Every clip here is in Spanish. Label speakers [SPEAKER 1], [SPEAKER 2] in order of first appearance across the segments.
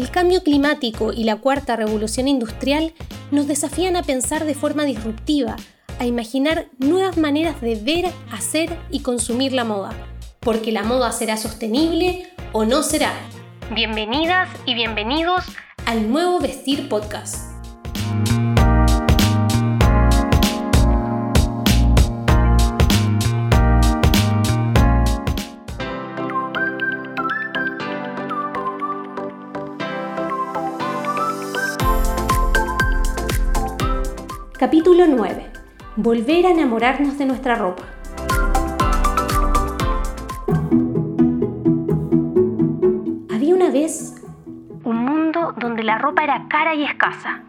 [SPEAKER 1] El cambio climático y la cuarta revolución industrial nos desafían a pensar de forma disruptiva, a imaginar nuevas maneras de ver, hacer y consumir la moda. Porque la moda será sostenible o no será. Bienvenidas y bienvenidos al nuevo Vestir Podcast. Capítulo 9. Volver a enamorarnos de nuestra ropa. Había una vez un mundo donde la ropa era cara y escasa,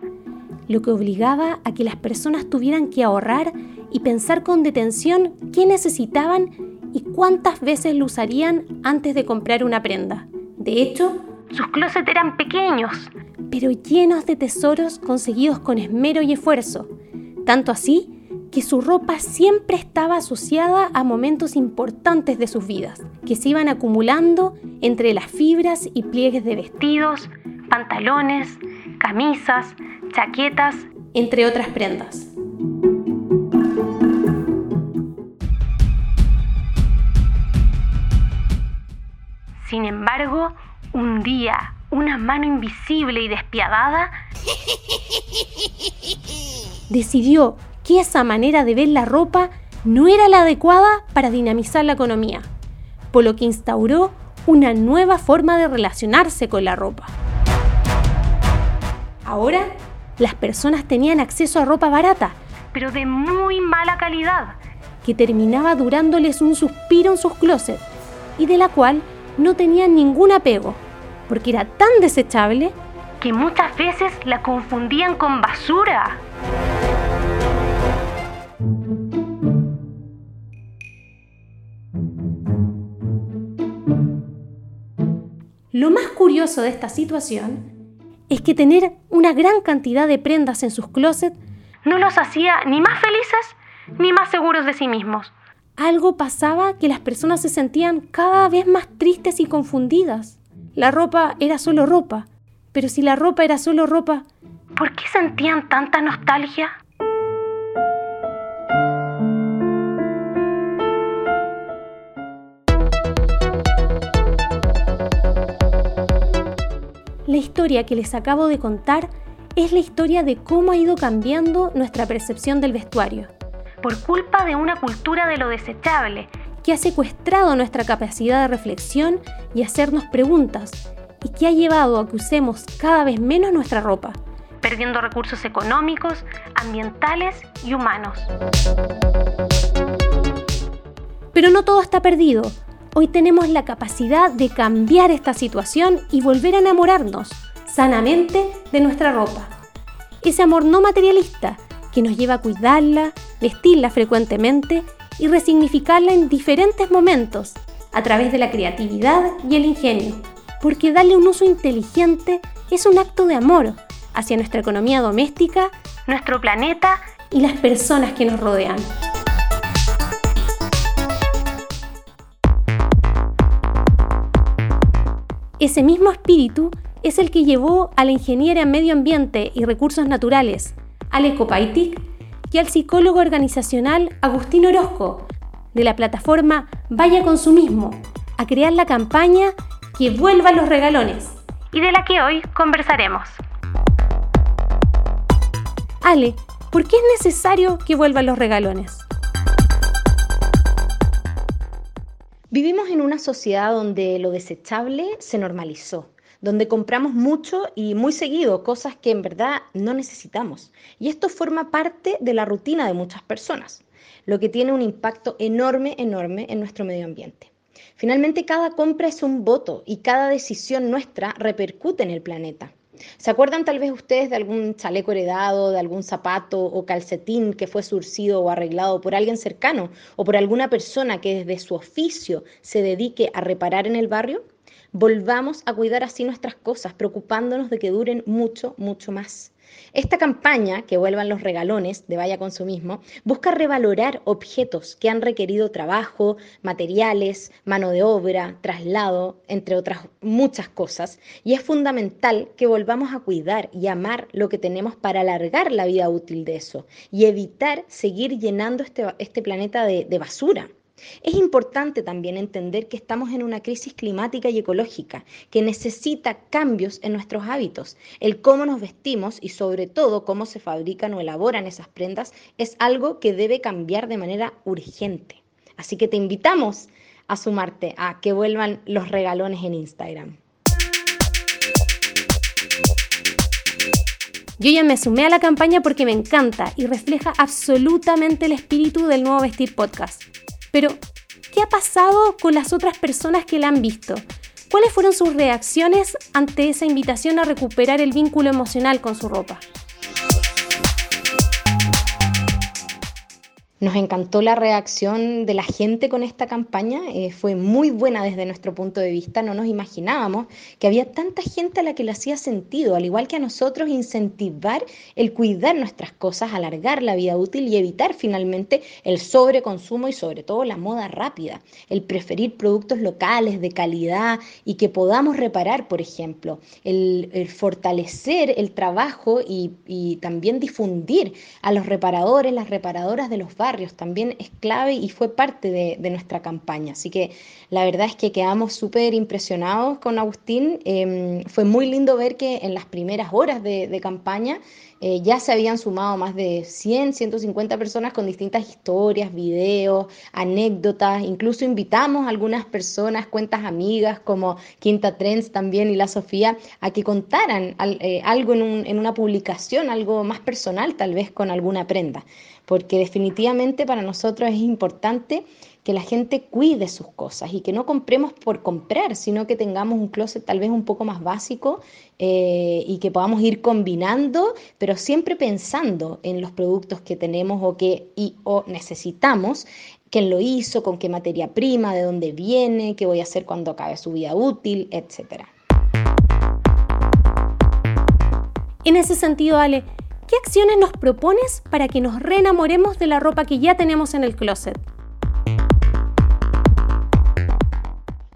[SPEAKER 1] lo que obligaba a que las personas tuvieran que ahorrar y pensar con detención qué necesitaban y cuántas veces lo usarían antes de comprar una prenda. De hecho, sus closets eran pequeños, pero llenos de tesoros conseguidos con esmero y esfuerzo, tanto así que su ropa siempre estaba asociada a momentos importantes de sus vidas, que se iban acumulando entre las fibras y pliegues de vestidos, pantalones, camisas, chaquetas, entre otras prendas. Sin embargo, un día, una mano invisible y despiadada decidió que esa manera de ver la ropa no era la adecuada para dinamizar la economía, por lo que instauró una nueva forma de relacionarse con la ropa. Ahora, las personas tenían acceso a ropa barata, pero de muy mala calidad, que terminaba durándoles un suspiro en sus closets y de la cual no tenían ningún apego, porque era tan desechable que muchas veces la confundían con basura. Lo más curioso de esta situación es que tener una gran cantidad de prendas en sus closets no los hacía ni más felices ni más seguros de sí mismos. Algo pasaba que las personas se sentían cada vez más tristes y confundidas. La ropa era solo ropa, pero si la ropa era solo ropa, ¿por qué sentían tanta nostalgia? La historia que les acabo de contar es la historia de cómo ha ido cambiando nuestra percepción del vestuario. Por culpa de una cultura de lo desechable que ha secuestrado nuestra capacidad de reflexión y hacernos preguntas y que ha llevado a que usemos cada vez menos nuestra ropa, perdiendo recursos económicos, ambientales y humanos. Pero no todo está perdido. Hoy tenemos la capacidad de cambiar esta situación y volver a enamorarnos sanamente de nuestra ropa. Ese amor no materialista que nos lleva a cuidarla, vestirla frecuentemente y resignificarla en diferentes momentos a través de la creatividad y el ingenio. Porque darle un uso inteligente es un acto de amor hacia nuestra economía doméstica, nuestro planeta y las personas que nos rodean. Ese mismo espíritu es el que llevó a la ingeniera en medio ambiente y recursos naturales, Ale Kopaitik, y al psicólogo organizacional Agustín Orozco, de la plataforma Vaya Consumismo, a crear la campaña Que vuelvan los regalones, y de la que hoy conversaremos. Ale, ¿por qué es necesario que vuelvan los regalones?
[SPEAKER 2] Vivimos en una sociedad donde lo desechable se normalizó, donde compramos mucho y muy seguido cosas que en verdad no necesitamos. Y esto forma parte de la rutina de muchas personas, lo que tiene un impacto enorme, enorme en nuestro medio ambiente. Finalmente, cada compra es un voto y cada decisión nuestra repercute en el planeta. ¿Se acuerdan tal vez ustedes de algún chaleco heredado, de algún zapato o calcetín que fue surcido o arreglado por alguien cercano o por alguna persona que desde su oficio se dedique a reparar en el barrio? Volvamos a cuidar así nuestras cosas, preocupándonos de que duren mucho, mucho más. Esta campaña, que vuelvan los regalones de Vaya Consumismo, busca revalorar objetos que han requerido trabajo, materiales, mano de obra, traslado, entre otras muchas cosas, y es fundamental que volvamos a cuidar y amar lo que tenemos para alargar la vida útil de eso y evitar seguir llenando este, este planeta de, de basura. Es importante también entender que estamos en una crisis climática y ecológica que necesita cambios en nuestros hábitos. El cómo nos vestimos y sobre todo cómo se fabrican o elaboran esas prendas es algo que debe cambiar de manera urgente. Así que te invitamos a sumarte a que vuelvan los regalones en Instagram.
[SPEAKER 1] Yo ya me sumé a la campaña porque me encanta y refleja absolutamente el espíritu del nuevo Vestir Podcast. Pero, ¿qué ha pasado con las otras personas que la han visto? ¿Cuáles fueron sus reacciones ante esa invitación a recuperar el vínculo emocional con su ropa?
[SPEAKER 2] Nos encantó la reacción de la gente con esta campaña, eh, fue muy buena desde nuestro punto de vista, no nos imaginábamos que había tanta gente a la que le hacía sentido, al igual que a nosotros, incentivar el cuidar nuestras cosas, alargar la vida útil y evitar finalmente el sobreconsumo y sobre todo la moda rápida, el preferir productos locales de calidad y que podamos reparar, por ejemplo, el, fortalecer el trabajo y, también difundir a los reparadores, las reparadoras de los barrios también es clave y fue parte de, nuestra campaña. Así que la verdad es que quedamos súper impresionados con Agustín. Em, fue muy lindo ver que en las primeras horas de, campaña eh, ya se habían sumado más de 100, 150 personas con distintas historias, videos, anécdotas. Incluso invitamos a algunas personas, cuentas amigas como Quinta Trends también y la Sofía, a que contaran eh, algo en, en una publicación, algo más personal tal vez con alguna prenda porque definitivamente para nosotros es importante que la gente cuide sus cosas y que no compremos por comprar, sino que tengamos un closet tal vez un poco más básico eh, y que podamos ir combinando, pero siempre pensando en los productos que tenemos o que y, o necesitamos, quién lo hizo, con qué materia prima, de dónde viene, qué voy a hacer cuando acabe su vida útil, etc.
[SPEAKER 1] En ese sentido, Ale, ¿Qué acciones nos propones para que nos reenamoremos de la ropa que ya tenemos en el closet?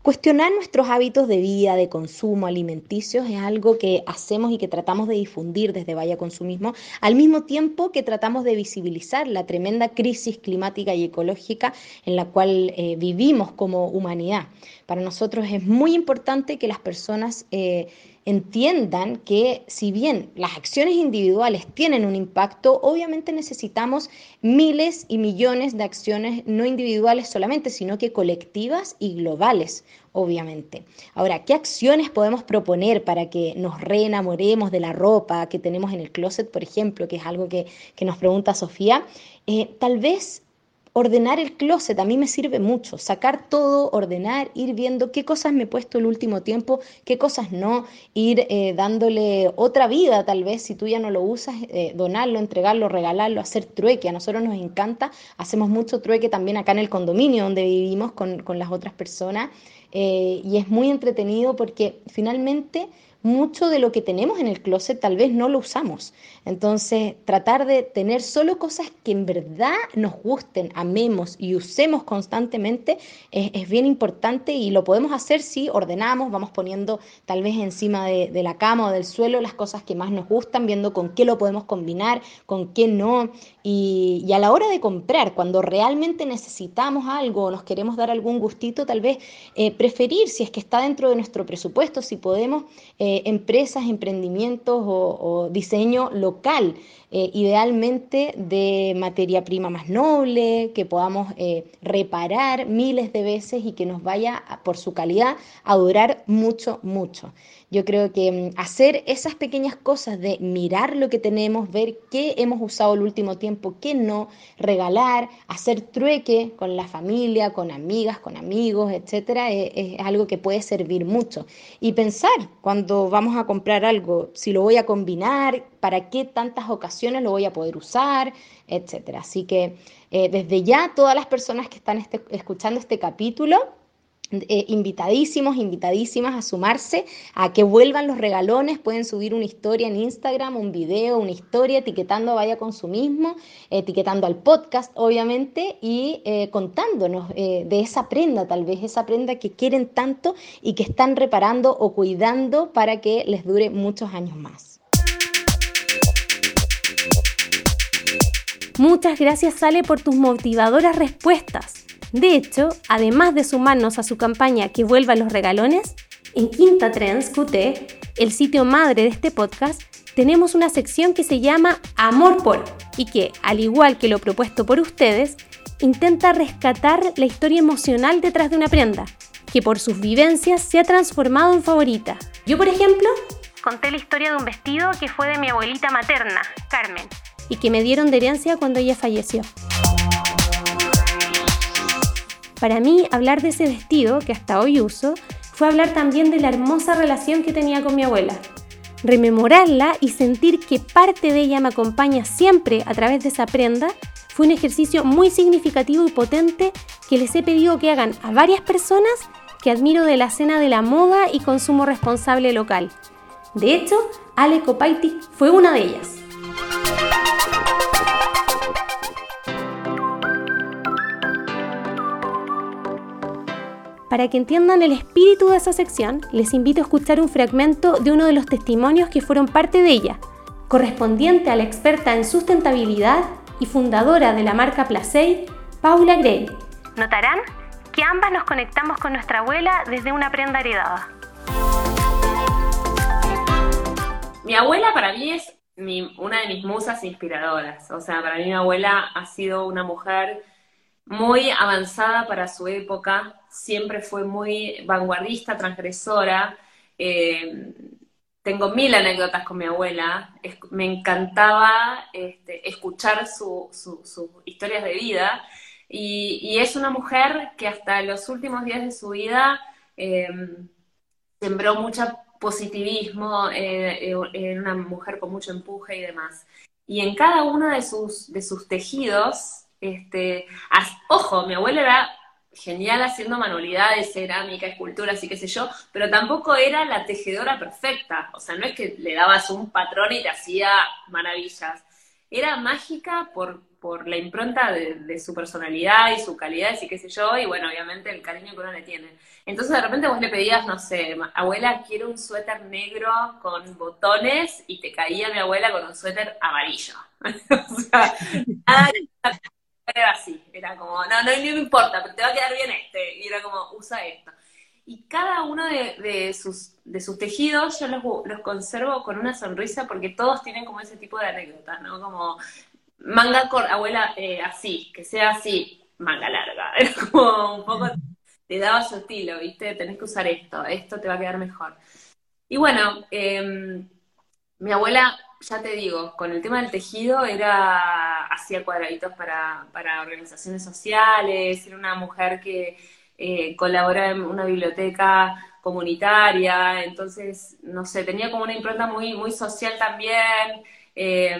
[SPEAKER 2] Cuestionar nuestros hábitos de vida, de consumo, alimenticios, es algo que hacemos y que tratamos de difundir desde Vaya Consumismo, al mismo tiempo que tratamos de visibilizar la tremenda crisis climática y ecológica en la cual eh, vivimos como humanidad. Para nosotros es muy importante que las personas... Eh, entiendan que si bien las acciones individuales tienen un impacto, obviamente necesitamos miles y millones de acciones no individuales solamente, sino que colectivas y globales, obviamente. Ahora, ¿qué acciones podemos proponer para que nos reenamoremos de la ropa que tenemos en el closet, por ejemplo, que es algo que, nos pregunta Sofía? Eh, tal vez ordenar el closet a mí me sirve mucho, sacar todo, ordenar, ir viendo qué cosas me he puesto el último tiempo, qué cosas no, ir eh, dándole otra vida tal vez, si tú ya no lo usas, eh, donarlo, entregarlo, regalarlo, hacer trueque. A nosotros nos encanta, hacemos mucho trueque también acá en el condominio donde vivimos con, las otras personas eh, y es muy entretenido porque finalmente mucho de lo que tenemos en el closet tal vez no lo usamos. Entonces, tratar de tener solo cosas que en verdad nos gusten, amemos y usemos constantemente es, bien importante y lo podemos hacer si ordenamos, vamos poniendo tal vez encima de, la cama o del suelo las cosas que más nos gustan, viendo con qué lo podemos combinar, con qué no. Y, a la hora de comprar, cuando realmente necesitamos algo o nos queremos dar algún gustito, tal vez eh, preferir, si es que está dentro de nuestro presupuesto, si podemos, eh, empresas, emprendimientos o, diseño local, eh, idealmente de materia prima más noble, que podamos reparar miles de veces y que nos vaya por su calidad a durar mucho, mucho. Yo creo que mm, hacer esas pequeñas cosas de mirar lo que tenemos, ver qué hemos usado el último tiempo, qué no, regalar, hacer trueque con la familia, con amigas, con amigos, etcétera, es, es algo que puede servir mucho. Y pensar cuando vamos a comprar algo, si lo voy a combinar, para qué tantas ocasiones lo voy a poder usar, etcétera. Así que eh, desde ya todas las personas que están este, escuchando este capítulo, eh, invitadísimos, invitadísimas a sumarse, a que vuelvan los regalones. Pueden subir una historia en Instagram, un video, una historia, etiquetando Vaya Consumismo, etiquetando al podcast, obviamente, y eh, contándonos de esa prenda, tal vez esa prenda que quieren tanto y que están reparando o cuidando para que les dure muchos años más.
[SPEAKER 1] Muchas gracias, Sale, por tus motivadoras respuestas. De hecho, además de sumarnos a su campaña Que vuelva los regalones, en Quinta Trends QT, el sitio madre de este podcast, tenemos una sección que se llama Amor por y que, al igual que lo propuesto por ustedes, intenta rescatar la historia emocional detrás de una prenda, que por sus vivencias se ha transformado en favorita. Yo, por ejemplo, conté la historia de un vestido que fue de mi abuelita materna, Carmen, y que me dieron de herencia cuando ella falleció. Para mí, hablar de ese vestido, que hasta hoy uso, fue hablar también de la hermosa relación que tenía con mi abuela. Rememorarla y sentir que parte de ella me acompaña siempre a través de esa prenda fue un ejercicio muy significativo y potente que les he pedido que hagan a varias personas que admiro de la escena de la moda y consumo responsable local. De hecho, Ale Kopaitik fue una de ellas. Para que entiendan el espíritu de esa sección, les invito a escuchar un fragmento de uno de los testimonios que fueron parte de ella, correspondiente a la experta en sustentabilidad y fundadora de la marca Placey, Paula Gray. Notarán que ambas nos conectamos con nuestra abuela desde una prenda heredada.
[SPEAKER 3] Mi abuela para mí es una de mis musas inspiradoras. O sea, para mí mi abuela ha sido una mujer muy avanzada para su época, siempre fue muy vanguardista, transgresora. Eh, tengo mil anécdotas con mi abuela. me encantaba este, escuchar sus historias de vida. Y, es una mujer que hasta los últimos días de su vida eh, sembró mucho positivismo, eh, era una mujer con mucho empuje y demás. Y en cada uno de sus, de sus tejidos, este, ojo, mi abuela era genial haciendo manualidades, cerámica, esculturas y qué sé yo, pero tampoco era la tejedora perfecta. O sea, no es que le dabas un patrón y te hacía maravillas. Era mágica por, por la impronta de, su personalidad y su calidad y qué sé yo, y bueno, obviamente el cariño que uno le tiene. Entonces de repente vos le pedías, no sé, abuela, quiero un suéter negro con botones, y te caía mi abuela con un suéter amarillo. o sea, era así, era como, no, no, me importa, pero te va a quedar bien este, y era como, usa esto. Y cada uno de, sus, de sus tejidos yo los, los, conservo con una sonrisa porque todos tienen como ese tipo de anécdota, ¿no? Como manga con abuela eh, así, que sea así, manga larga. Era como un poco, te daba su estilo, ¿viste? Tenés que usar esto, esto te va a quedar mejor. Y bueno, em, mi abuela ya te digo, con el tema del tejido era, hacía cuadraditos para, organizaciones sociales, era una mujer que eh, colaboraba en una biblioteca comunitaria, entonces, no sé, tenía como una impronta muy, muy social también, eh,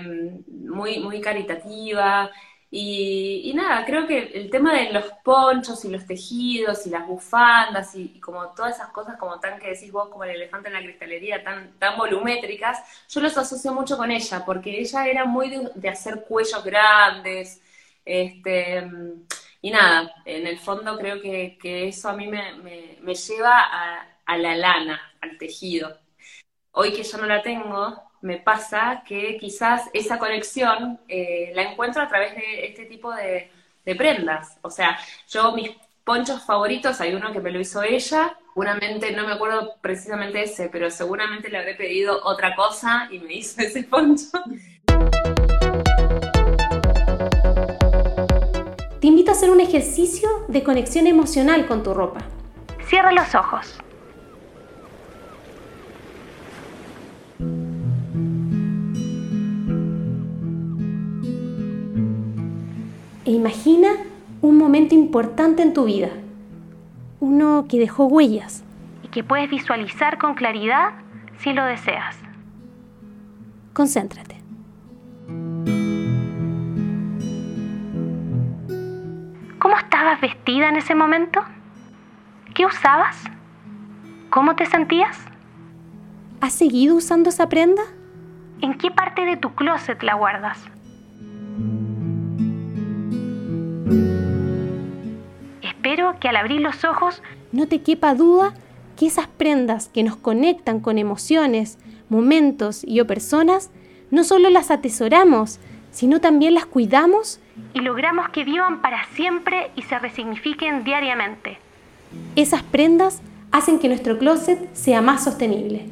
[SPEAKER 3] muy, muy caritativa, y, nada, creo que el tema de los ponchos y los tejidos y las bufandas y, como todas esas cosas como tan que decís vos, como el elefante en la cristalería, tan, tan volumétricas, yo los asocio mucho con ella, porque ella era muy de, hacer cuellos grandes, este, y nada, en el fondo creo que, eso a mí me, lleva a, a la lana, al tejido. Hoy que yo no la tengo, me pasa que quizás esa conexión eh, la encuentro a través de este tipo de, prendas. O sea, yo mis ponchos favoritos, hay uno que me lo hizo ella, seguramente, no me acuerdo precisamente ese, pero seguramente le habré pedido otra cosa y me hizo ese poncho.
[SPEAKER 1] Te invito a hacer un ejercicio de conexión emocional con tu ropa. Cierra los ojos. Imagina un momento importante en tu vida, uno que dejó huellas y que puedes visualizar con claridad si lo deseas. Concéntrate. ¿Cómo estabas vestida en ese momento? ¿Qué usabas? ¿Cómo te sentías? ¿Has seguido usando esa prenda? ¿En qué parte de tu closet la guardas? Espero que al abrir los ojos no te quepa duda que esas prendas que nos conectan con emociones, momentos y o personas, no solo las atesoramos, sino también las cuidamos y logramos que vivan para siempre y se resignifiquen diariamente. Esas prendas hacen que nuestro closet sea más sostenible.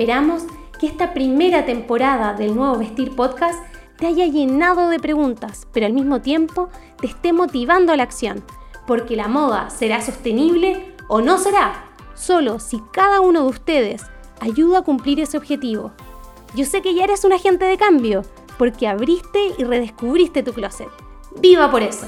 [SPEAKER 1] Esperamos que esta primera temporada del Nuevo Vestir Podcast te haya llenado de preguntas, pero al mismo tiempo te esté motivando a la acción, porque la moda será sostenible o no será, solo si cada uno de ustedes ayuda a cumplir ese objetivo. Yo sé que ya eres un agente de cambio, porque abriste y redescubriste tu closet. ¡Viva por eso!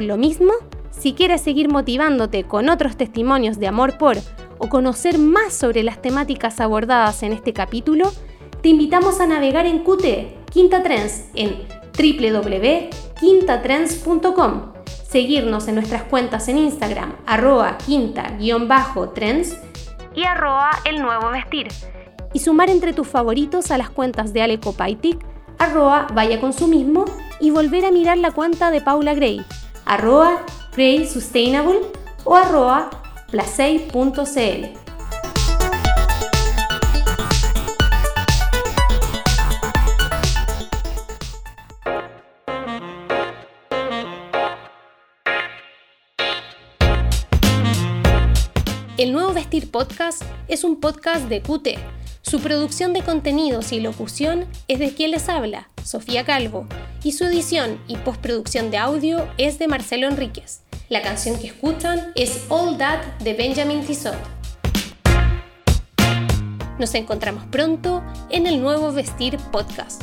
[SPEAKER 1] Lo mismo, si quieres seguir motivándote con otros testimonios de amor por o conocer más sobre las temáticas abordadas en este capítulo, te invitamos a navegar en QT, Quinta Trends, en www.quintatrends.com, seguirnos en nuestras cuentas en Instagram, arroba quinta-trends y arroba el nuevo vestir, y sumar entre tus favoritos a las cuentas de Ale Copaitic, arroba vaya consumismo y volver a mirar la cuenta de Paula Gray, arroba Sustainable o arroba placey.cl. El Nuevo Vestir Podcast es un podcast de QT. Su producción de contenidos y locución es de quien les habla, Sofía Calvo, y su edición y postproducción de audio es de Marcelo Enríquez. La canción que escuchan es All That de Benjamin Tissot. Nos encontramos pronto en el nuevo Vestir Podcast.